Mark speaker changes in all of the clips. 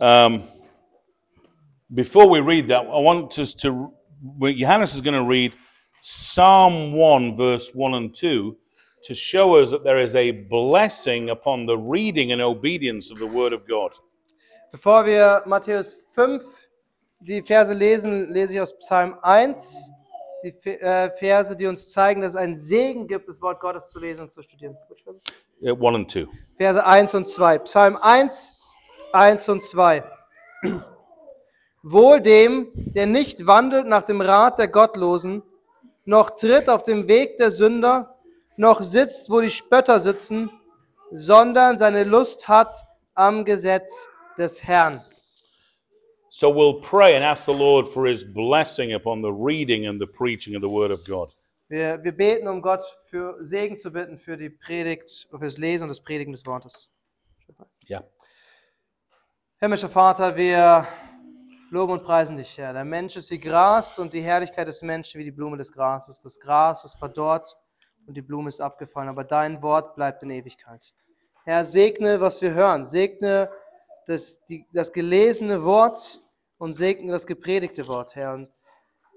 Speaker 1: Um, before we read that, I want us to. Johannes is going to read Psalm 1, verse 1 and 2, to show us that there is a blessing upon the reading and obedience of the Word of God.
Speaker 2: Bevor wir Matthäus 5 die Verse lesen, lese ich aus Psalm 1 die äh, Verse, die uns zeigen, dass es einen Segen gibt, das Wort Gottes zu lesen und zu studieren. Which verse?
Speaker 1: Uh, 1 and 2.
Speaker 2: Verse 1 und 2. Psalm 1, 1 und 2. Wohl dem, der nicht wandelt nach dem Rat der Gottlosen, noch tritt auf dem Weg der Sünder, noch sitzt, wo die Spötter sitzen, sondern seine Lust hat am Gesetz des Herrn.
Speaker 1: So we'll pray and ask the Lord for his blessing upon the reading and the preaching of the Word of God.
Speaker 2: Wir, wir beten, um Gott für Segen zu bitten für die Predigt, für das Lesen und das Predigen des Wortes.
Speaker 1: Yeah.
Speaker 2: Himmlischer Vater, wir loben und preisen dich, Herr. Der Mensch ist wie Gras und die Herrlichkeit des Menschen wie die Blume des Grases. Das Gras ist verdorrt und die Blume ist abgefallen, aber dein Wort bleibt in Ewigkeit. Herr, segne, was wir hören. Segne das, die, das gelesene Wort und segne das gepredigte Wort, Herr. Und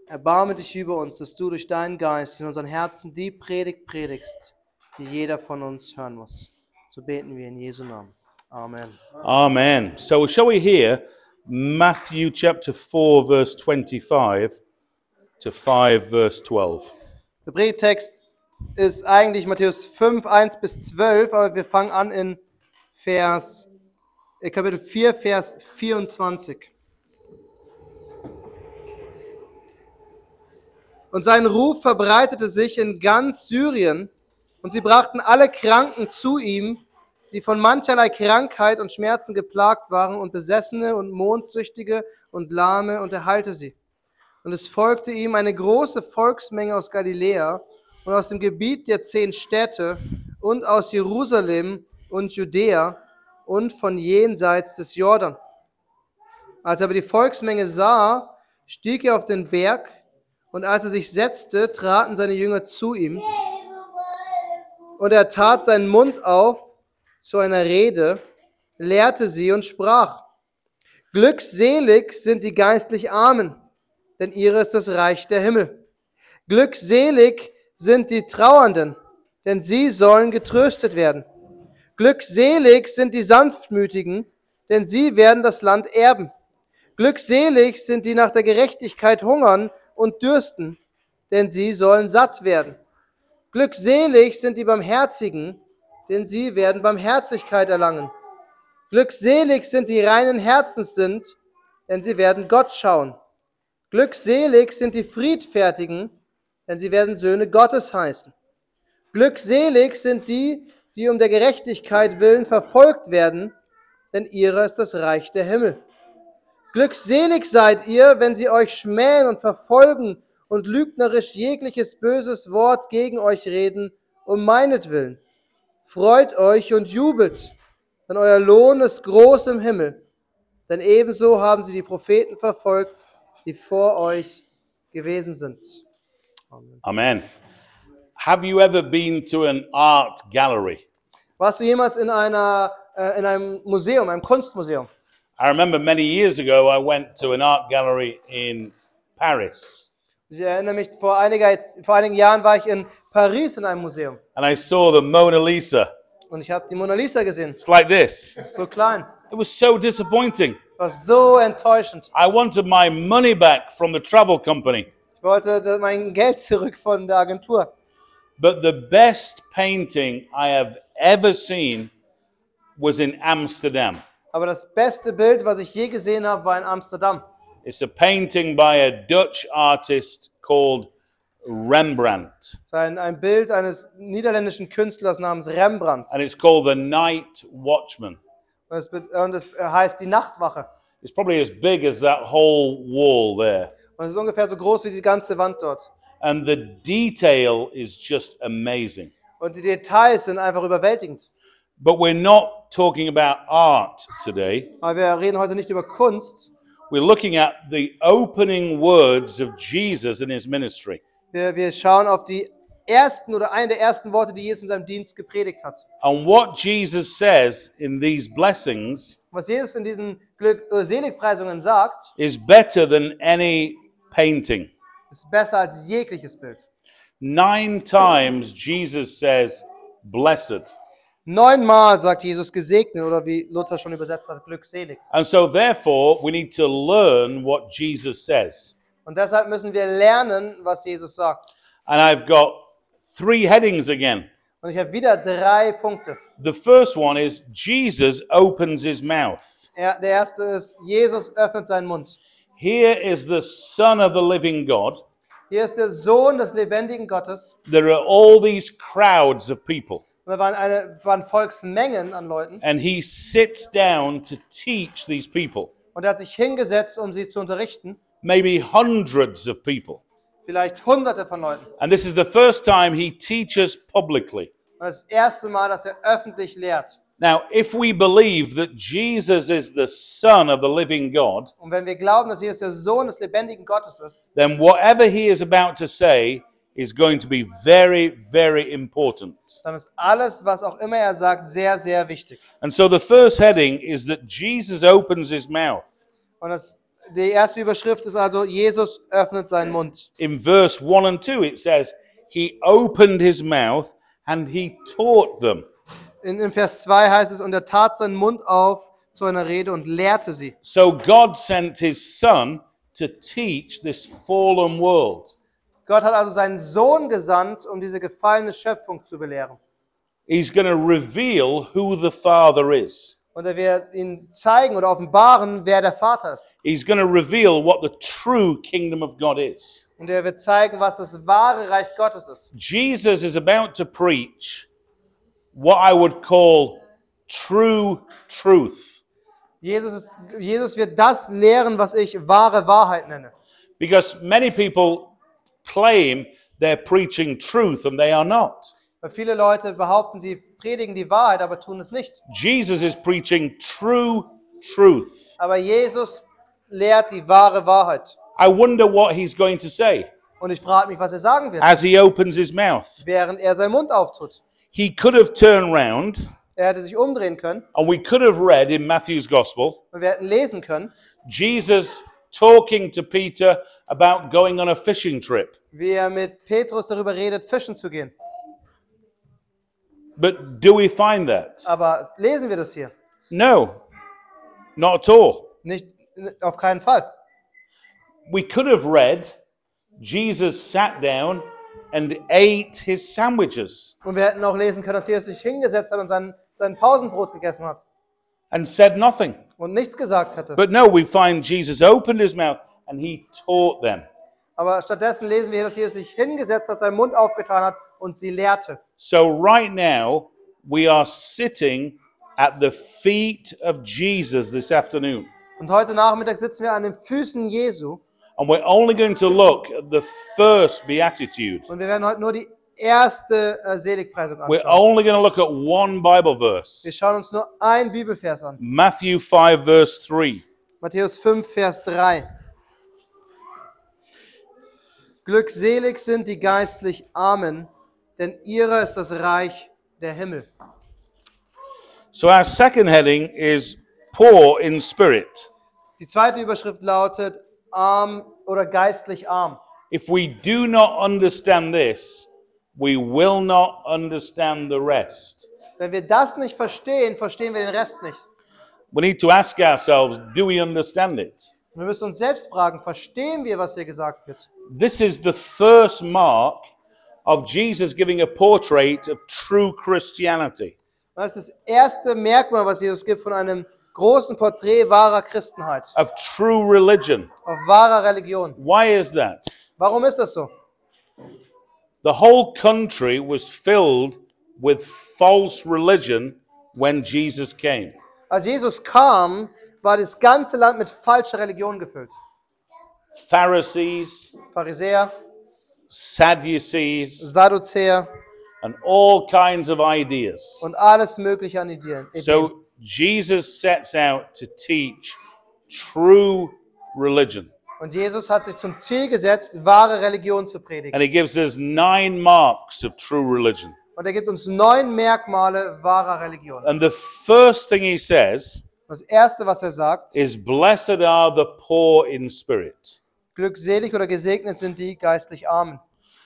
Speaker 2: erbarme dich über uns, dass du durch deinen Geist in unseren Herzen die Predigt predigst, die jeder von uns hören muss. So beten wir in Jesu Namen. Amen.
Speaker 1: Amen. So shall we hear Matthew chapter 4, verse 25 to 5, verse 12.
Speaker 2: Der Predigtext ist eigentlich Matthäus 5, 1 bis 12, aber wir fangen an in Vers, Kapitel 4, Vers 24. Und sein Ruf verbreitete sich in ganz Syrien, und sie brachten alle Kranken zu ihm, die von mancherlei Krankheit und Schmerzen geplagt waren, und Besessene und Mondsüchtige und Lahme, und er sie. Und es folgte ihm eine große Volksmenge aus Galiläa und aus dem Gebiet der zehn Städte und aus Jerusalem und Judäa und von jenseits des Jordan. Als er aber die Volksmenge sah, stieg er auf den Berg und als er sich setzte, traten seine Jünger zu ihm und er tat seinen Mund auf zu einer Rede, lehrte sie und sprach, Glückselig sind die geistlich Armen, denn ihre ist das Reich der Himmel. Glückselig sind die Trauernden, denn sie sollen getröstet werden. Glückselig sind die Sanftmütigen, denn sie werden das Land erben. Glückselig sind die nach der Gerechtigkeit hungern und dürsten, denn sie sollen satt werden. Glückselig sind die Barmherzigen, denn sie werden Barmherzigkeit erlangen. Glückselig sind die reinen Herzens sind, denn sie werden Gott schauen. Glückselig sind die Friedfertigen, denn sie werden Söhne Gottes heißen. Glückselig sind die, die um der Gerechtigkeit willen verfolgt werden, denn ihrer ist das Reich der Himmel. Glückselig seid ihr, wenn sie euch schmähen und verfolgen und lügnerisch jegliches böses Wort gegen euch reden, um meinetwillen. Freut euch und jubelt, denn euer Lohn ist groß im Himmel. Denn ebenso haben sie die Propheten verfolgt, die vor euch gewesen sind. Amen.
Speaker 1: Amen. Have you ever been to an art gallery?
Speaker 2: Warst du jemals in, einer, äh, in einem Museum, einem Kunstmuseum?
Speaker 1: I remember many years ago I went to an art gallery in Paris
Speaker 2: Ich erinnere mich, vor, einiger, vor einigen Jahren war ich in Paris in einem Museum
Speaker 1: and I saw the Mona Lisa.
Speaker 2: und ich habe die Mona Lisa gesehen.
Speaker 1: It's like this.
Speaker 2: So klein.
Speaker 1: It was so disappointing.
Speaker 2: Es war so enttäuschend.
Speaker 1: I wanted my money back from the travel company.
Speaker 2: Ich wollte mein Geld zurück von der Agentur.
Speaker 1: But the best painting I have ever seen was in Amsterdam.
Speaker 2: Aber das beste Bild, was ich je gesehen habe, war in Amsterdam.
Speaker 1: It's a painting by a Dutch artist called Rembrandt.
Speaker 2: Ist ein, Bild eines niederländischen Künstlers namens Rembrandt.
Speaker 1: And it's called The Night Watchman.
Speaker 2: Und es, und es heißt die Nachtwache.
Speaker 1: It's probably as big as that whole wall there.
Speaker 2: Und es ist ungefähr so groß wie die ganze Wand dort.
Speaker 1: And the detail is just amazing.
Speaker 2: Und die Details sind einfach überwältigend.
Speaker 1: But we're not talking about art today.
Speaker 2: Aber wir reden heute nicht über Kunst.
Speaker 1: We're looking at the opening words of Jesus in his ministry.
Speaker 2: Wir, wir schauen auf die ersten oder eine der ersten Worte, die Jesus in seinem Dienst gepredigt hat.
Speaker 1: And what Jesus says in these blessings
Speaker 2: Was Jesus in diesen Glück äh, Seligpreisungen sagt,
Speaker 1: is better than any painting.
Speaker 2: ist besser als jegliches Bild.
Speaker 1: Nine times Jesus says, Blessed.
Speaker 2: Neunmal sagt Jesus gesegnet oder wie Luther schon übersetzt hat, glückselig.
Speaker 1: And so, therefore, we need to learn what Jesus says.
Speaker 2: Und deshalb müssen wir lernen, was Jesus sagt.
Speaker 1: And I've got three headings again.
Speaker 2: Und ich habe wieder drei Punkte.
Speaker 1: The first one is Jesus opens his mouth.
Speaker 2: Er, der erste ist, Jesus öffnet seinen Mund.
Speaker 1: Here is the Son of the living God.
Speaker 2: Hier ist der Sohn des lebendigen Gottes.
Speaker 1: There are all these crowds of people.
Speaker 2: Da waren, eine, waren Volksmengen an Leuten.
Speaker 1: And he sits down to teach these people,
Speaker 2: Und er hat sich hingesetzt, um sie zu unterrichten.
Speaker 1: maybe hundreds of people.
Speaker 2: Vielleicht hunderte von Leuten.
Speaker 1: And this is the first time he teaches publicly.
Speaker 2: Und das ist das erste Mal, dass er öffentlich lehrt.
Speaker 1: Now, if we believe that Jesus is the Son of the living God,
Speaker 2: Und wenn wir glauben, dass Jesus der Sohn des lebendigen Gottes ist,
Speaker 1: then whatever he is about to say is going to be very, very important.
Speaker 2: dann ist alles, was auch immer er sagt, sehr, sehr wichtig.
Speaker 1: And so the first heading is that Jesus opens his mouth.
Speaker 2: Und das, die erste Überschrift ist also, Jesus öffnet seinen Mund.
Speaker 1: In verse 1 and 2, it says, He opened his mouth and he taught them.
Speaker 2: In, in Vers 2 heißt es, und er tat seinen Mund auf zu einer Rede und lehrte sie.
Speaker 1: So God sent his Son to teach this fallen world.
Speaker 2: Gott hat also seinen Sohn gesandt, um diese gefallene Schöpfung zu belehren.
Speaker 1: He's going to reveal who the Father is.
Speaker 2: Und er wird ihnen zeigen oder offenbaren, wer der Vater ist.
Speaker 1: He's going to reveal what the true kingdom of God is.
Speaker 2: Und er wird zeigen, was das wahre Reich Gottes ist.
Speaker 1: Jesus is about to preach what I would call true truth.
Speaker 2: Jesus, ist, Jesus wird das lehren, was ich wahre Wahrheit nenne.
Speaker 1: Because many people claim they're preaching truth and they are not.
Speaker 2: Weil viele Leute behaupten, sie predigen die Wahrheit, aber tun es nicht.
Speaker 1: Jesus is preaching true truth.
Speaker 2: Aber Jesus lehrt die wahre Wahrheit.
Speaker 1: I wonder what he's going to say
Speaker 2: Und ich frage mich, was er sagen wird,
Speaker 1: as he opens his mouth.
Speaker 2: während er seinen Mund auftut.
Speaker 1: He could have turned round
Speaker 2: Er hätte sich umdrehen können
Speaker 1: and we could have read in Matthew's gospel
Speaker 2: und wir hätten lesen können,
Speaker 1: Jesus talking to Peter about going on a fishing trip.
Speaker 2: wie er mit Petrus darüber redet, fischen zu gehen.
Speaker 1: But do we find that?
Speaker 2: Aber lesen wir das hier?
Speaker 1: No, not at all.
Speaker 2: Nicht, auf keinen Fall.
Speaker 1: We could have read Jesus sat down and ate his sandwiches
Speaker 2: Und wir hätten auch lesen können, dass Jesus sich hingesetzt hat und sein, sein Pausenbrot gegessen hat
Speaker 1: and said nothing.
Speaker 2: Und nichts gesagt hätte.
Speaker 1: But no, we find Jesus opened his mouth and he taught them.
Speaker 2: Aber stattdessen lesen wir dass Jesus sich hingesetzt hat, seinen Mund aufgetan hat und sie lehrte.
Speaker 1: So right now, we are sitting at the feet of Jesus this afternoon.
Speaker 2: Und heute Nachmittag sitzen wir an den Füßen Jesu
Speaker 1: And we're only going to look at the first beatitude.
Speaker 2: und wir werden heute nur die erste äh, Seligpreisung
Speaker 1: We're
Speaker 2: anschauen.
Speaker 1: only going to look at one Bible
Speaker 2: Wir
Speaker 1: verse
Speaker 2: schauen uns nur ein Bibelvers an.
Speaker 1: Matthew 5, verse 3.
Speaker 2: Matthäus 5, Vers 3. Glückselig sind die geistlich Armen, denn ihrer ist das Reich der Himmel.
Speaker 1: So our second heading is poor in spirit.
Speaker 2: Die zweite Überschrift lautet arm oder geistlich arm.
Speaker 1: If we do not understand this, we will not understand the rest.
Speaker 2: Wenn wir das nicht verstehen, verstehen wir den Rest nicht.
Speaker 1: We need to ask ourselves do we understand it?
Speaker 2: Wir müssen uns selbst fragen, verstehen wir, was hier gesagt wird?
Speaker 1: This is the first mark of Jesus giving a portrait of true Christianity.
Speaker 2: Das ist das erste Merkmal, was Jesus gibt von einem großen Porträt wahrer Christenheit,
Speaker 1: of true religion.
Speaker 2: auf wahrer Religion.
Speaker 1: Why is that?
Speaker 2: Warum ist das so?
Speaker 1: The whole country was filled with false religion when Jesus came.
Speaker 2: Als Jesus kam, war das ganze Land mit falscher Religion gefüllt.
Speaker 1: Pharisees,
Speaker 2: Pharisäer,
Speaker 1: Sadducees,
Speaker 2: Sadduzäer
Speaker 1: and all kinds of ideas.
Speaker 2: und alles mögliche an Ideen. Ideen.
Speaker 1: So Jesus sets out to teach true religion.
Speaker 2: Und Jesus hat sich zum Ziel gesetzt, wahre Religion zu predigen.
Speaker 1: And he gives us nine marks of true religion.
Speaker 2: Und er gibt uns neun Merkmale wahrer Religion.
Speaker 1: And the first thing he says
Speaker 2: Das erste, was er sagt,
Speaker 1: is, Blessed are the poor in spirit.
Speaker 2: glückselig oder gesegnet sind die geistlich Armen.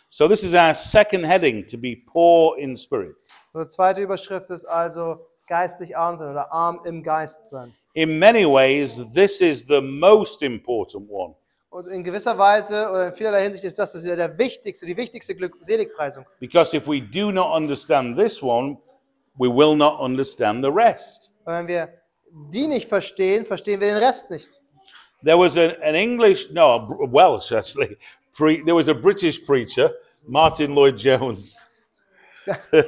Speaker 1: So, this is our second heading to be poor in spirit.
Speaker 2: Unsere zweite Überschrift ist also geistlich arm sein oder arm im Geist sein.
Speaker 1: In many ways, this is the most important one
Speaker 2: Und in gewisser Weise oder in vielerlei Hinsicht ist das, das ist der wichtigste, die wichtigste Glückseligpreisung.
Speaker 1: because if we do not understand this one, we will not understand the rest.
Speaker 2: Weil wenn wir die nicht verstehen, verstehen wir den Rest nicht.
Speaker 1: There was an, an English, no, a Welsh actually, pre, there was a British preacher, Martin Lloyd Jones.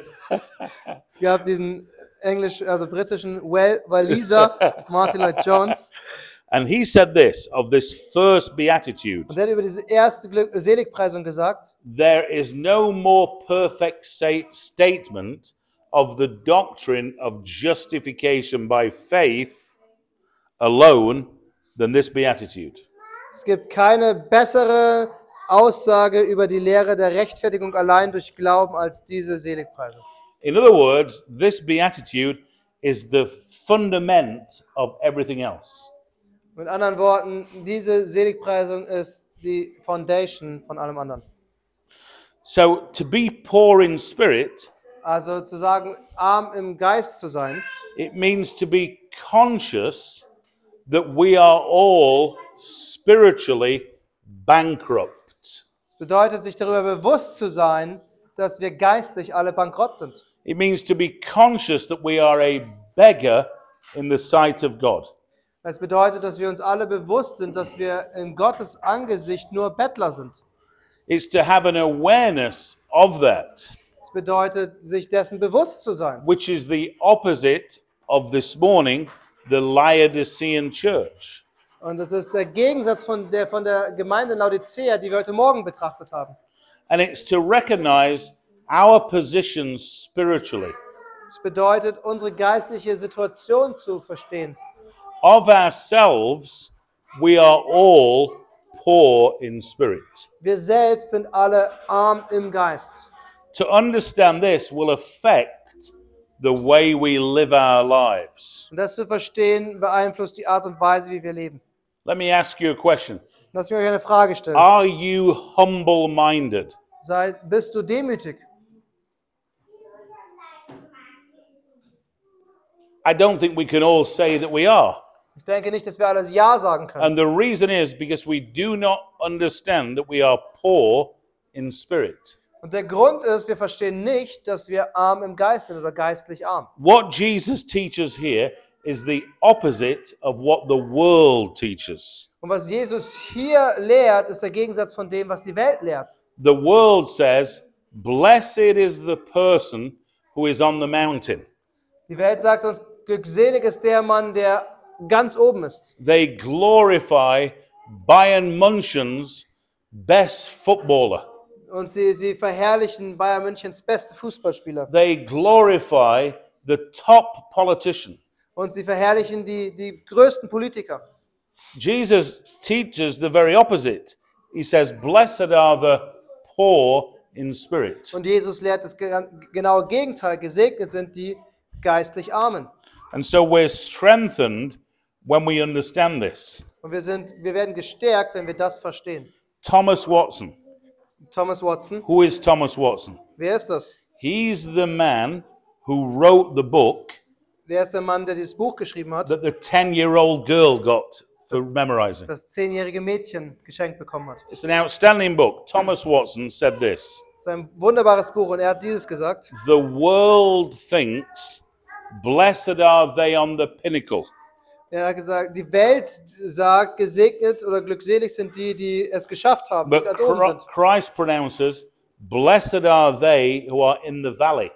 Speaker 2: Es gab diesen englisch, also britischen Wel Waliser, Martin Lloyd Jones,
Speaker 1: And he said this of this first beatitude
Speaker 2: und der hat über diese erste Seligpreisung gesagt,
Speaker 1: there is no more perfect statement of the doctrine of justification by faith alone than this beatitude.
Speaker 2: es gibt keine bessere Aussage über die Lehre der Rechtfertigung allein durch Glauben als diese Seligpreisung.
Speaker 1: In other words, this beatitude is the fundament of everything else.
Speaker 2: Mit anderen Worten, diese Seligpreisung ist die Foundation von allem anderen.
Speaker 1: So to be poor in spirit,
Speaker 2: Also zu sagen, arm im Geist zu sein,
Speaker 1: it means to be conscious that we are all spiritually bankrupt.
Speaker 2: bedeutet, sich darüber bewusst zu sein, dass wir geistlich alle bankrott sind.
Speaker 1: It means to be conscious that we are a beggar in the sight of God.
Speaker 2: Das bedeutet, dass wir uns alle bewusst sind, dass wir in Gottes Angesicht nur Bettler sind.
Speaker 1: It's to have an awareness of that,
Speaker 2: Das bedeutet, sich dessen bewusst zu sein.
Speaker 1: which is the opposite of this morning, the Laodicean church.
Speaker 2: Und das ist der Gegensatz von der, von der Gemeinde Laodicea, die wir heute Morgen betrachtet haben.
Speaker 1: And it's to recognize our position spiritually.
Speaker 2: Das bedeutet, unsere geistliche Situation zu verstehen.
Speaker 1: Of ourselves, we are all poor in spirit.
Speaker 2: Wir selbst sind alle arm im Geist.
Speaker 1: To understand this will affect the way we live our lives.
Speaker 2: Und das zu verstehen beeinflusst die Art und Weise, wie wir leben.
Speaker 1: Let me ask you a question
Speaker 2: Lass mich euch eine Frage stellen.
Speaker 1: Are you humble minded?
Speaker 2: Sei, bist du demütig?
Speaker 1: I don't think we can all say that we are.
Speaker 2: Ich denke nicht, dass wir alles Ja sagen können.
Speaker 1: And the reason is because we do not understand that we are poor in spirit.
Speaker 2: Und der Grund ist, wir verstehen nicht, dass wir arm im Geist sind oder geistlich arm.
Speaker 1: What Jesus teaches here is the opposite of what the world teaches.
Speaker 2: Und was Jesus hier lehrt, ist der Gegensatz von dem, was die Welt lehrt.
Speaker 1: The world says, Blessed is the person who is on the mountain.
Speaker 2: Die Welt sagt uns, glückselig ist der Mann, der ganz oben ist.
Speaker 1: They glorify Bayern München's best footballer.
Speaker 2: Und sie, sie verherrlichen Bayern Münchens beste Fußballspieler.
Speaker 1: They glorify the top politician.
Speaker 2: Und sie verherrlichen die, die größten Politiker.
Speaker 1: Jesus teaches the very opposite. He says, Blessed are the poor in spirit.
Speaker 2: Und Jesus lehrt das genaue Gegenteil. Gesegnet sind die geistlich Armen.
Speaker 1: And so we're strengthened when we understand this.
Speaker 2: Und wir, sind, wir werden gestärkt, wenn wir das verstehen.
Speaker 1: Thomas Watson.
Speaker 2: Thomas Watson,
Speaker 1: Who is Thomas Watson?
Speaker 2: wer ist das?
Speaker 1: He's the man who wrote the book
Speaker 2: Der ist der Mann, der dieses Buch geschrieben hat,
Speaker 1: that the 10 year old girl got for memorizing.
Speaker 2: das zehnjährige Mädchen geschenkt bekommen hat.
Speaker 1: It's an outstanding book. Thomas Watson said this
Speaker 2: Das ist ein wunderbares Buch und er hat dieses gesagt.
Speaker 1: The world thinks, Blessed are they on the pinnacle.
Speaker 2: Er hat gesagt, die Welt sagt, gesegnet oder glückselig sind die, die es geschafft haben, die
Speaker 1: But
Speaker 2: ganz oben sind.
Speaker 1: Christ pronounces, Blessed are they who are in the valley.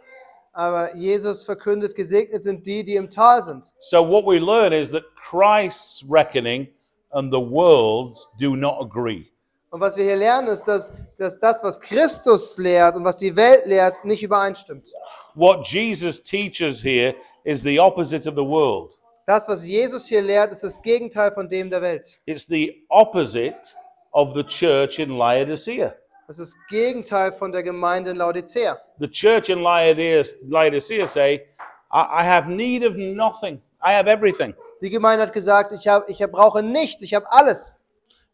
Speaker 2: Aber Jesus verkündet, gesegnet sind die, die im Tal sind.
Speaker 1: So, what we learn is that Christ's reckoning and the world's do not agree.
Speaker 2: Und was wir hier lernen, ist, dass, dass das, was Christus lehrt und was die Welt lehrt, nicht übereinstimmt.
Speaker 1: What Jesus teaches here is the opposite of the world.
Speaker 2: Das, was Jesus hier lehrt, ist das Gegenteil von dem der Welt.
Speaker 1: It's the opposite of the church in Laodicea.
Speaker 2: Das ist das Gegenteil von der Gemeinde in Laodicea.
Speaker 1: The church in Laodicea, say, I, I have need of nothing. I have everything.
Speaker 2: Die Gemeinde hat gesagt, ich, hab, ich brauche nichts, ich habe alles.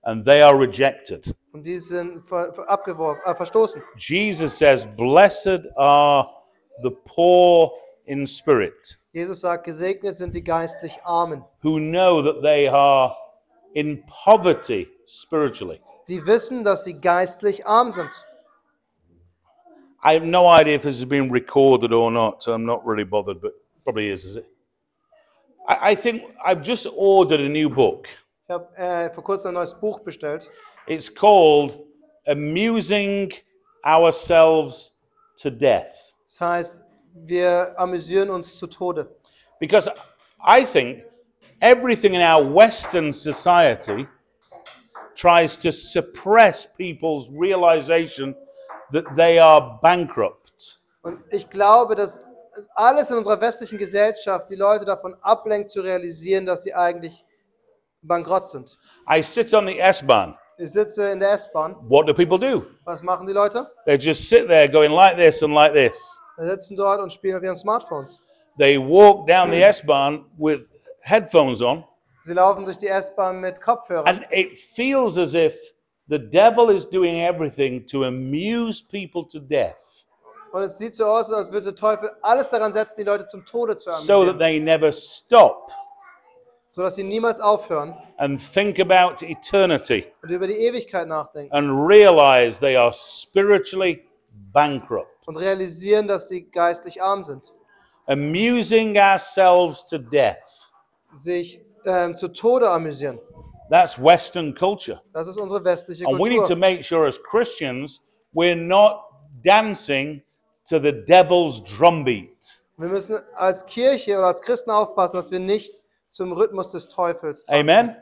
Speaker 1: And they are rejected.
Speaker 2: Und die sind ver, ver, abgeworfen, äh, verstoßen.
Speaker 1: Jesus says, Blessed are the poor in spirit,
Speaker 2: Jesus sagt, gesegnet sind die geistlich Armen,
Speaker 1: who know that they are in poverty spiritually.
Speaker 2: die wissen, dass sie geistlich arm sind.
Speaker 1: I have no idea if this has been recorded or not, so I'm not really bothered, but probably is, is it? I, I think I've just ordered a new book.
Speaker 2: Ich habe äh, vor kurzem ein neues Buch bestellt.
Speaker 1: It's called Amusing Ourselves to Death.
Speaker 2: Das heißt, wir amüsieren uns zu Tode.
Speaker 1: Because I think everything in our Western society tries to suppress people's realization that they are bankrupt.
Speaker 2: Und ich glaube, dass alles in unserer westlichen Gesellschaft die Leute davon ablenkt zu realisieren, dass sie eigentlich bankrott sind.
Speaker 1: I sit on the S
Speaker 2: Sitze in der S-Bahn.
Speaker 1: What do people do?
Speaker 2: Was machen die Leute?
Speaker 1: They just sit there going like this and like this.
Speaker 2: Sie sitzen dort und spielen auf ihren Smartphones.
Speaker 1: They walk down the S Bahn with headphones on,
Speaker 2: Sie laufen durch die S-Bahn mit Kopfhörern.
Speaker 1: and it feels as if the devil is doing everything to amuse people to death
Speaker 2: Und es sieht so aus, als würde der Teufel alles daran setzen, die Leute zum Tode zu
Speaker 1: so that they never stop
Speaker 2: sodass sie niemals aufhören
Speaker 1: and think about eternity
Speaker 2: und über die Ewigkeit nachdenken
Speaker 1: and realize they are spiritually bankrupt.
Speaker 2: und realisieren, dass sie geistlich arm sind.
Speaker 1: Amusing ourselves to death.
Speaker 2: Sich ähm, zu Tode amüsieren.
Speaker 1: That's Western culture.
Speaker 2: Das ist unsere westliche
Speaker 1: And we need to
Speaker 2: Kultur.
Speaker 1: make sure as Christians we're not dancing to the devil's drumbeat.
Speaker 2: Wir müssen als Kirche oder als Christen aufpassen, dass wir nicht zum Rhythmus des Teufels tanzen.
Speaker 1: Amen.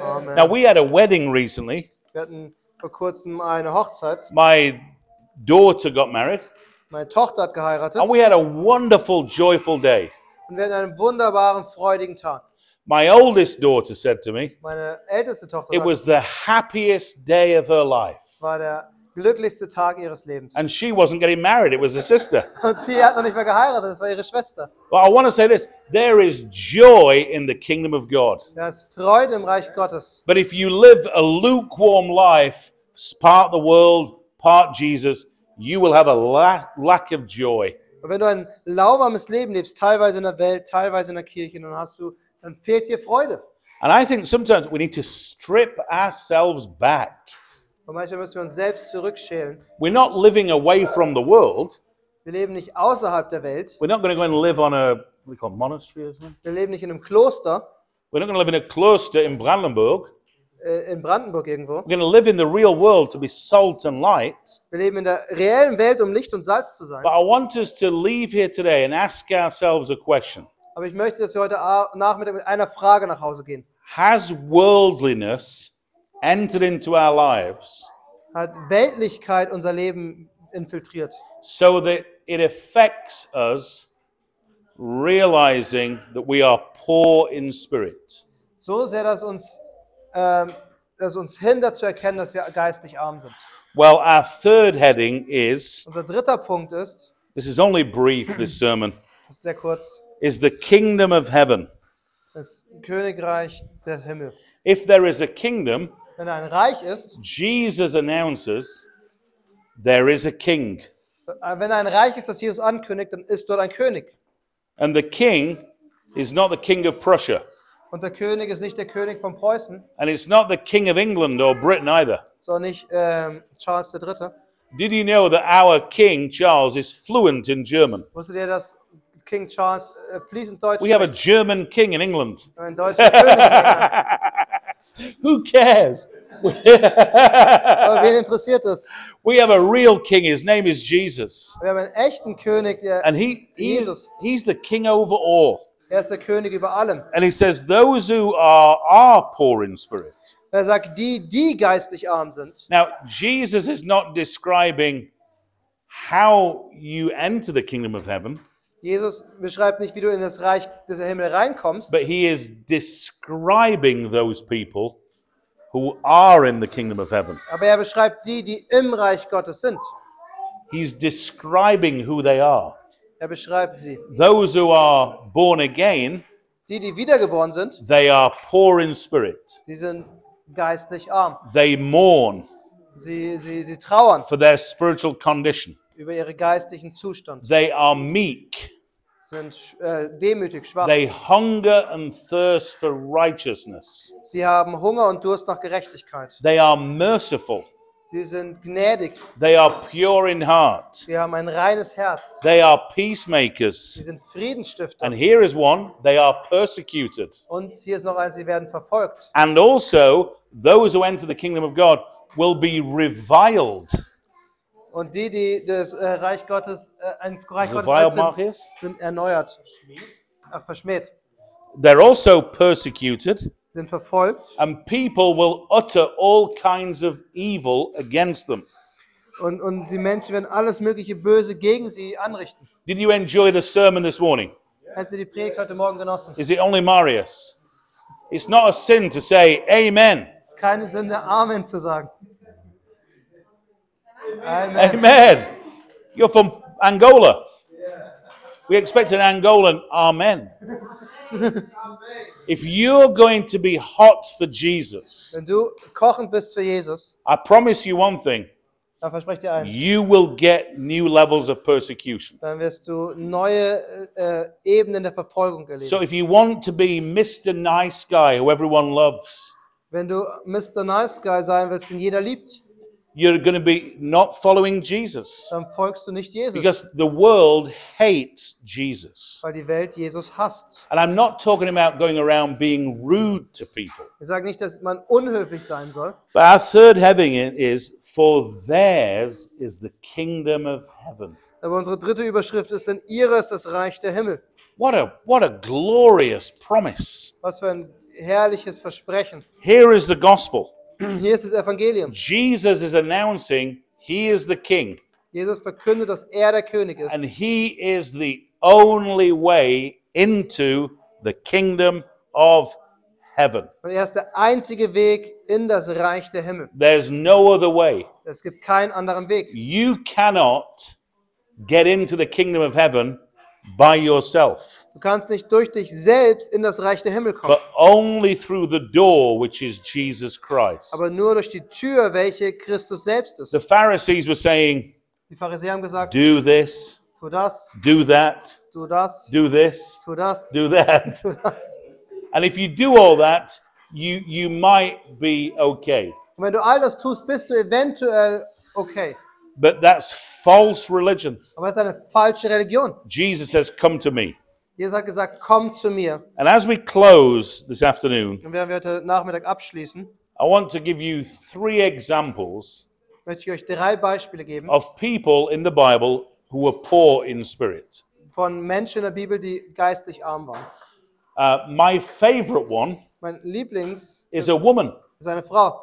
Speaker 2: Amen.
Speaker 1: Now we had a wedding recently.
Speaker 2: Wir hatten vor kurzem eine Hochzeit.
Speaker 1: My daughter got married,
Speaker 2: Meine Tochter hat geheiratet.
Speaker 1: and we had a wonderful, joyful day.
Speaker 2: Und wir hatten einen wunderbaren, freudigen Tag.
Speaker 1: My oldest daughter said to me,
Speaker 2: Meine älteste Tochter
Speaker 1: it
Speaker 2: sagte,
Speaker 1: was the happiest day of her life.
Speaker 2: war der glücklichste Tag ihres Lebens.
Speaker 1: And she wasn't getting married, it was a sister.
Speaker 2: Und sie hat noch nicht mehr geheiratet, das war ihre Schwester.
Speaker 1: But I want to say this there is joy in the kingdom of God.
Speaker 2: Da ist Freude im Reich Gottes.
Speaker 1: But if you live a lukewarm life, part the world, part Jesus, you will have a la- lack of joy.
Speaker 2: Und wenn du ein lauwarmes Leben lebst, teilweise in der Welt, teilweise in der Kirche, dann hast du, dann fehlt dir Freude.
Speaker 1: And I think sometimes we need to strip ourselves back.
Speaker 2: Und manchmal müssen wir uns selbst zurückschälen.
Speaker 1: We're not living away from the world.
Speaker 2: Wir leben nicht außerhalb der Welt.
Speaker 1: We're not going to go and live on a what do you call it, monastery or something.
Speaker 2: Wir leben nicht in einem Kloster
Speaker 1: We're not going to live in a cloister in Brandenburg.
Speaker 2: äh, in Brandenburg irgendwo.
Speaker 1: We're going to live in the real world to be salt and light.
Speaker 2: Wir leben in der reellen Welt, um Licht und Salz zu sein.
Speaker 1: But I want us to leave here today and ask ourselves a question.
Speaker 2: Aber ich möchte, dass wir heute Nachmittag mit einer Frage nach Hause gehen.
Speaker 1: Has worldliness entered into our lives
Speaker 2: Hat Weltlichkeit unser Leben infiltriert,
Speaker 1: so that it affects us realizing that we are poor in spirit?
Speaker 2: so sehr, dass uns, ähm, dass uns hindert zu erkennen, dass wir geistig arm sind.
Speaker 1: Well, our third heading is
Speaker 2: Unser dritter Punkt ist,
Speaker 1: this is only brief, this sermon,
Speaker 2: das ist sehr kurz,
Speaker 1: is the kingdom of heaven.
Speaker 2: das Königreich der Himmel.
Speaker 1: If there is a kingdom,
Speaker 2: Wenn er ein Reich ist,
Speaker 1: Jesus announces there is a king.
Speaker 2: äh, wenn er ein Reich ist, das Jesus ankündigt, dann ist dort ein König.
Speaker 1: And the king is not the king of Prussia,
Speaker 2: Und der König ist nicht der König von Preußen,
Speaker 1: and it's not the king of England or Britain either.
Speaker 2: sondern nicht ähm, Charles III.
Speaker 1: Did you know that our king, Charles, is fluent in German?
Speaker 2: Wusstet ihr, dass King Charles äh, fließend Deutsch
Speaker 1: We have a? German king in England.
Speaker 2: Ein deutscher König.
Speaker 1: Who cares?
Speaker 2: Wen interessiert das?
Speaker 1: We have a real king. His name is Jesus.
Speaker 2: Wir haben einen echten König, der,
Speaker 1: And he, he
Speaker 2: Jesus.
Speaker 1: he's the king over all.
Speaker 2: er ist der König über allem.
Speaker 1: And he says, Those who are, are poor in spirit.
Speaker 2: Er sagt, die, die geistig arm sind.
Speaker 1: Now, Jesus is not describing how you enter the kingdom of heaven,
Speaker 2: Jesus beschreibt nicht, wie du in das Reich des Himmels reinkommst,
Speaker 1: but he is describing those people who are in the kingdom of heaven.
Speaker 2: aber er beschreibt die, die im Reich Gottes sind.
Speaker 1: He's describing who they are.
Speaker 2: Er beschreibt sie.
Speaker 1: Those who are born again,
Speaker 2: Die, die wiedergeboren sind,
Speaker 1: they are poor in spirit.
Speaker 2: die sind geistlich arm.
Speaker 1: They mourn
Speaker 2: Sie, sie, sie trauern
Speaker 1: for their spiritual condition.
Speaker 2: Über ihren geistlichen Zustand,
Speaker 1: They are meek.
Speaker 2: sind äh, demütig, schwach.
Speaker 1: They hunger and thirst for righteousness.
Speaker 2: Sie haben Hunger und Durst nach Gerechtigkeit.
Speaker 1: They are merciful.
Speaker 2: Sie sind gnädig.
Speaker 1: They are pure in heart.
Speaker 2: Sie haben ein reines Herz.
Speaker 1: They are peacemakers.
Speaker 2: Sie sind Friedensstifter.
Speaker 1: And here is one they are persecuted.
Speaker 2: Und hier ist noch eins, sie werden verfolgt.
Speaker 1: And also, those who enter the kingdom of God will be reviled.
Speaker 2: Und die, die das äh, Reich Gottes, äh, ein Reich Gottes eintreten, sind erneuert. Ach, verschmäht.
Speaker 1: They're also persecuted,
Speaker 2: Sind verfolgt.
Speaker 1: and people will utter all kinds of evil against them.
Speaker 2: Und, und die Menschen werden alles mögliche Böse gegen sie anrichten.
Speaker 1: Did you enjoy the sermon this morning?
Speaker 2: Haben Sie die Predigt heute Morgen genossen?
Speaker 1: Is it only Marius? It's not a sin to say Amen.
Speaker 2: Es ist keine Sünde, Amen zu sagen. Amen.
Speaker 1: Amen. You're from Angola. We expect an Angolan Amen. if you're going to be hot for Jesus,
Speaker 2: Wenn du kochend bist für Jesus,
Speaker 1: I promise you one thing
Speaker 2: dann verspreche ich dir eins.
Speaker 1: you will get new levels of persecution.
Speaker 2: Dann wirst du neue äh, äh Ebenen der Verfolgung erleben.
Speaker 1: So if you want to be Mr. Nice Guy who everyone loves,
Speaker 2: Wenn du Mr. Nice Guy sein willst, den jeder liebt,
Speaker 1: you're going to be not following Jesus
Speaker 2: dann folgst du nicht Jesus,
Speaker 1: because the world hates Jesus.
Speaker 2: weil die Welt Jesus hasst.
Speaker 1: And I'm not talking about going around being rude to people.
Speaker 2: Ich sage nicht, dass man unhöflich sein soll,
Speaker 1: But our third heading is for theirs is the kingdom of heaven.
Speaker 2: aber unsere dritte Überschrift ist, denn ihre ist das Reich der Himmel.
Speaker 1: What a what a glorious promise.
Speaker 2: Was für ein herrliches Versprechen.
Speaker 1: Here is the gospel.
Speaker 2: Das Evangelium.
Speaker 1: Jesus is announcing he is the king
Speaker 2: Jesus verkündet, dass er der König ist.
Speaker 1: and he is the only way into the kingdom of heaven.
Speaker 2: Und er ist der einzige Weg in das Reich der Himmel.
Speaker 1: There's no other way.
Speaker 2: Es gibt keinen anderen Weg.
Speaker 1: You cannot get into the kingdom of heaven by yourself.
Speaker 2: Du kannst nicht durch dich selbst in das Reich der Himmel kommen,
Speaker 1: but only through the door, which is Jesus Christ.
Speaker 2: aber nur durch die Tür, welche Christus selbst
Speaker 1: The
Speaker 2: ist.
Speaker 1: Pharisees were saying,
Speaker 2: Die Pharisäer haben gesagt,
Speaker 1: Do this,
Speaker 2: tu das,
Speaker 1: do that,
Speaker 2: tu das,
Speaker 1: do this,
Speaker 2: tu das,
Speaker 1: do that.
Speaker 2: tu das.
Speaker 1: And if you do all that, you, you might be okay.
Speaker 2: Und wenn du all das tust, bist du eventuell okay.
Speaker 1: But that's false religion.
Speaker 2: Aber es ist eine falsche Religion.
Speaker 1: Jesus says, Come to me.
Speaker 2: Jesus hat gesagt, komm zu mir.
Speaker 1: And as we close this afternoon,
Speaker 2: Und während wir heute Nachmittag abschließen,
Speaker 1: I want to give you three examples
Speaker 2: möchte ich euch drei Beispiele geben
Speaker 1: of people in the Bible who were poor in spirit.
Speaker 2: von Menschen in der Bibel, die geistlich arm waren.
Speaker 1: Uh, my favorite one
Speaker 2: Mein Lieblings
Speaker 1: is a woman.
Speaker 2: ist eine Frau.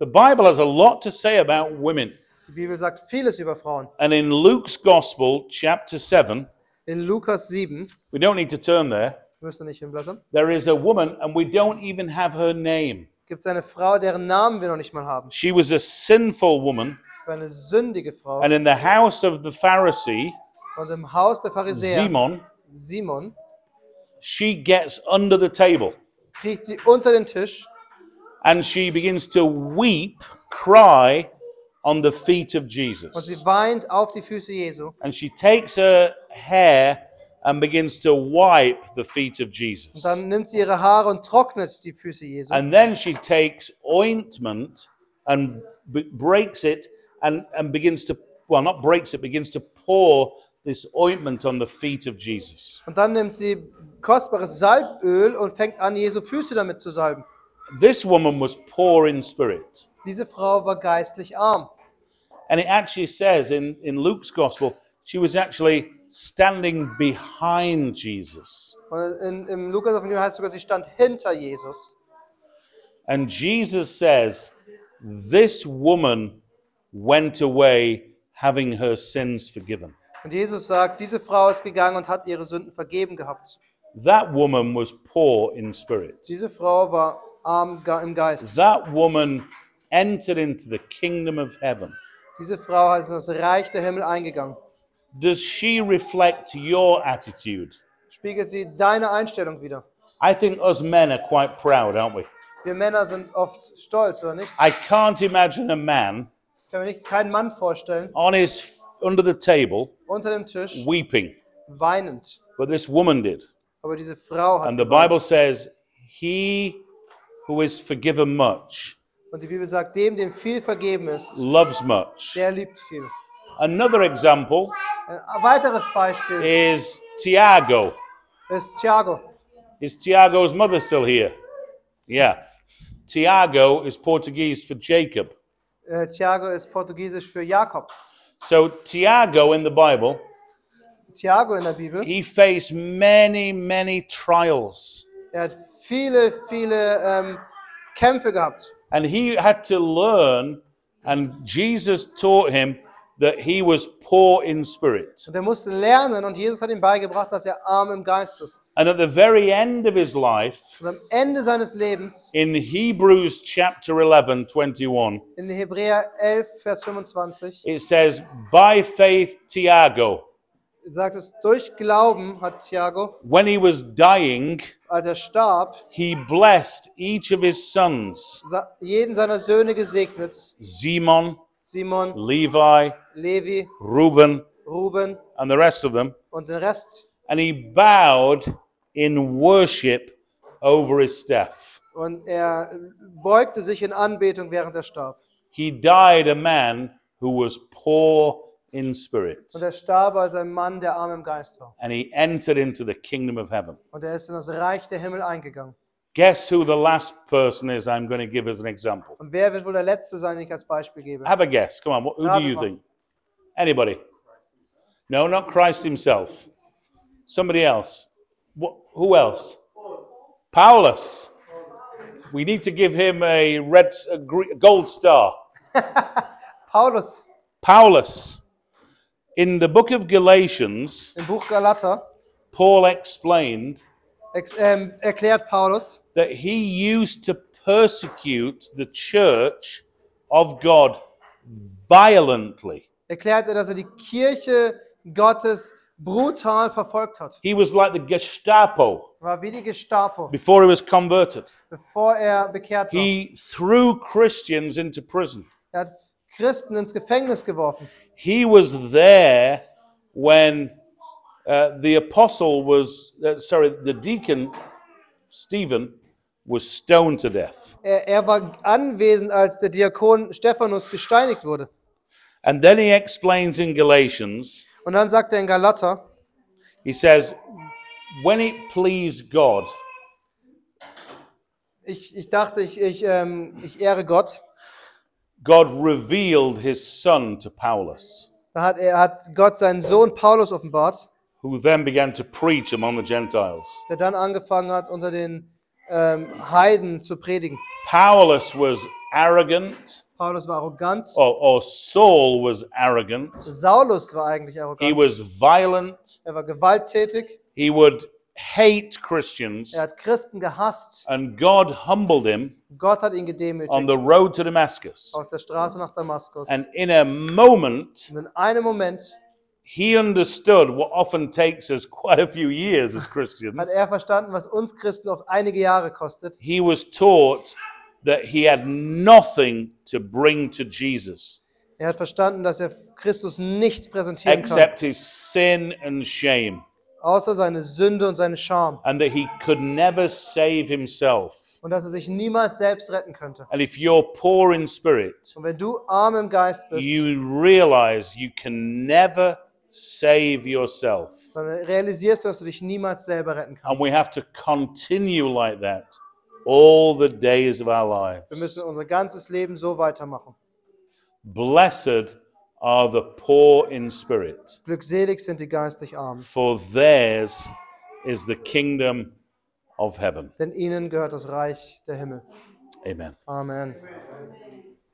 Speaker 1: The Bible has a lot to say about women.
Speaker 2: Die Bibel sagt vieles über Frauen.
Speaker 1: And in Luke's Gospel, chapter 7,
Speaker 2: In Lukas 7,
Speaker 1: we don't need to turn there,
Speaker 2: müsst ihr nicht hinblättern,
Speaker 1: there is a woman, and we don't even have her name.
Speaker 2: gibt es eine Frau, deren Namen wir noch nicht mal haben.
Speaker 1: She was a sinful woman,
Speaker 2: Eine sündige Frau.
Speaker 1: and in the house of the Pharisee,
Speaker 2: Und im Haus der Pharisäer,
Speaker 1: Simon,
Speaker 2: Simon,
Speaker 1: she gets under the table
Speaker 2: sie unter den Tisch
Speaker 1: and she begins to weep, cry on the feet of
Speaker 2: und
Speaker 1: Jesus.
Speaker 2: sie weint auf die Füße Jesu.
Speaker 1: And she takes her hair and begins to wipe the feet of
Speaker 2: Und
Speaker 1: Jesus.
Speaker 2: dann nimmt sie ihre Haare und trocknet die Füße Jesu.
Speaker 1: And then she takes ointment and breaks it and, and begins to, well, not breaks it, begins to pour this ointment on the feet of Jesus.
Speaker 2: Und dann nimmt sie kostbares Salböl und fängt an, Jesu Füße damit zu salben.
Speaker 1: This woman was poor in spirit.
Speaker 2: Diese Frau war geistlich arm.
Speaker 1: And it actually says in, in Luke's gospel, she was actually standing behind Jesus.
Speaker 2: Und in, im Lukas Evangelium heißt sogar, sie stand hinter Jesus.
Speaker 1: And Jesus says, This woman went away having her sins forgiven.
Speaker 2: Und Jesus sagt, diese Frau ist gegangen und hat ihre Sünden vergeben gehabt.
Speaker 1: That woman was poor in spirit.
Speaker 2: Diese Frau war arm im Geist.
Speaker 1: That woman entered into the kingdom of heaven.
Speaker 2: Diese Frau ist in das Reich der Himmel eingegangen.
Speaker 1: Does she reflect your attitude?
Speaker 2: Spiegelt sie deine Einstellung wieder.
Speaker 1: I think us men are quite proud, aren't we?
Speaker 2: Wir Männer sind oft stolz, oder nicht?
Speaker 1: I can't imagine a man
Speaker 2: Ich kann mir nicht keinen Mann vorstellen,
Speaker 1: on his under the table
Speaker 2: unter dem Tisch,
Speaker 1: weeping,
Speaker 2: weinend.
Speaker 1: but this woman did.
Speaker 2: Aber diese Frau hat
Speaker 1: And the
Speaker 2: geweint.
Speaker 1: Bible says, "He who is forgiven much
Speaker 2: Und die Bibel sagt, dem, dem viel vergeben ist,
Speaker 1: loves much."
Speaker 2: der liebt viel.
Speaker 1: Another example
Speaker 2: Ein weiteres Beispiel
Speaker 1: is Tiago.
Speaker 2: ist Thiago.
Speaker 1: Is Tiago's mother still here? Yeah. Tiago is Portuguese for Jacob.
Speaker 2: Äh, Thiago ist portugiesisch für Jakob.
Speaker 1: So Tiago in the Bible,
Speaker 2: Thiago in der Bibel,
Speaker 1: he faced many, many trials.
Speaker 2: er hat viele, viele ähm, Kämpfe gehabt.
Speaker 1: And he had to learn, and Jesus taught him that he was poor in spirit.
Speaker 2: Und er musste lernen und Jesus hat ihm beigebracht, dass er arm im Geist ist.
Speaker 1: And at the very end of his life,
Speaker 2: Und am Ende seines Lebens,
Speaker 1: in Hebrews chapter 11, 21,
Speaker 2: in Hebräer 11, Vers 25,
Speaker 1: it says, By faith, Tiago,
Speaker 2: sagt es, durch Glauben hat Thiago,
Speaker 1: when he was dying,
Speaker 2: als er starb,
Speaker 1: he blessed each of his sons,
Speaker 2: jeden seiner Söhne gesegnet.
Speaker 1: Simon,
Speaker 2: Simon,
Speaker 1: Levi,
Speaker 2: Levi,
Speaker 1: Reuben,
Speaker 2: Ruben
Speaker 1: and the rest of them.
Speaker 2: und den Rest.
Speaker 1: And he bowed in worship over his death.
Speaker 2: Und er beugte sich in Anbetung, während er starb.
Speaker 1: He died a man who was poor in spirit.
Speaker 2: Und er starb als ein Mann, der arm im Geist war.
Speaker 1: And he entered into the kingdom of heaven.
Speaker 2: Und er ist in das Reich der Himmel eingegangen.
Speaker 1: Guess who the last person is I'm going to give as an example?
Speaker 2: Und wer wird wohl der Letzte sein, den ich als Beispiel gebe?
Speaker 1: Have a guess. Come on. What, who do you think? Anybody? No, not Christ himself. Somebody else. What, who else? Paulus. We need to give him a red, a gold star.
Speaker 2: Paulus
Speaker 1: Paulus. In the book of Galatians,
Speaker 2: im Buch Galater
Speaker 1: Paul explained
Speaker 2: ex ähm, erklärt Paulus,
Speaker 1: that he used to persecute the church of God violently.
Speaker 2: erklärt er, dass er die Kirche Gottes brutal verfolgt hat.
Speaker 1: He was like the Gestapo
Speaker 2: war wie die Gestapo,
Speaker 1: before he was converted.
Speaker 2: bevor er bekehrt war.
Speaker 1: He threw Christians into prison.
Speaker 2: Er hat Christen ins Gefängnis geworfen.
Speaker 1: He was there when uh, the apostle was, uh, sorry, the deacon Stephen was stoned to death.
Speaker 2: Er, er war anwesend, als der Diakon Stephanus gesteinigt wurde.
Speaker 1: And then he explains in Galatians,
Speaker 2: Und dann sagt er in Galater,
Speaker 1: he says, when it pleased God,
Speaker 2: ich, ich dachte, ich, ich, ähm, ich ehre Gott.
Speaker 1: God revealed his son to Paulus,
Speaker 2: Da hat, er hat Gott seinen Sohn Paulus offenbart,
Speaker 1: who then began to preach among the Gentiles.
Speaker 2: der dann angefangen hat, unter den ähm, Heiden zu predigen.
Speaker 1: Paulus was arrogant,
Speaker 2: Paulus war arrogant.
Speaker 1: or, or Saul was arrogant.
Speaker 2: Saulus war eigentlich
Speaker 1: He
Speaker 2: arrogant.
Speaker 1: was violent.
Speaker 2: Er war gewalttätig.
Speaker 1: He would hate Christians.
Speaker 2: Er hat Christen gehasst.
Speaker 1: And God humbled him
Speaker 2: Gott hat ihn
Speaker 1: on the road to Damascus.
Speaker 2: auf der Straße nach Damaskus.
Speaker 1: And in a moment,
Speaker 2: Und in einem Moment
Speaker 1: he understood what often takes us quite a few years as Christians.
Speaker 2: hat er verstanden, was uns Christen auf einige Jahre kostet.
Speaker 1: He was taught that he had nothing to bring to Jesus
Speaker 2: Er hat verstanden, dass er Christus nichts präsentieren kann,
Speaker 1: except his sin and shame,
Speaker 2: außer seine Sünde und seine Scham.
Speaker 1: and that he could never save himself.
Speaker 2: Und dass er sich niemals selbst retten könnte.
Speaker 1: And if you're poor in spirit,
Speaker 2: Und wenn du arm im Geist bist,
Speaker 1: you realize you can never save yourself.
Speaker 2: dann realisierst du, dass du dich niemals selber retten
Speaker 1: And
Speaker 2: kannst.
Speaker 1: we have to continue like that all the days of our
Speaker 2: Wir
Speaker 1: lives.
Speaker 2: müssen unser ganzes Leben so weitermachen.
Speaker 1: Blessed are the poor in spirit,
Speaker 2: Glückselig sind die geistig Armen,
Speaker 1: for theirs is the kingdom of heaven.
Speaker 2: denn ihnen gehört das Reich der Himmel.
Speaker 1: Amen.
Speaker 2: Amen.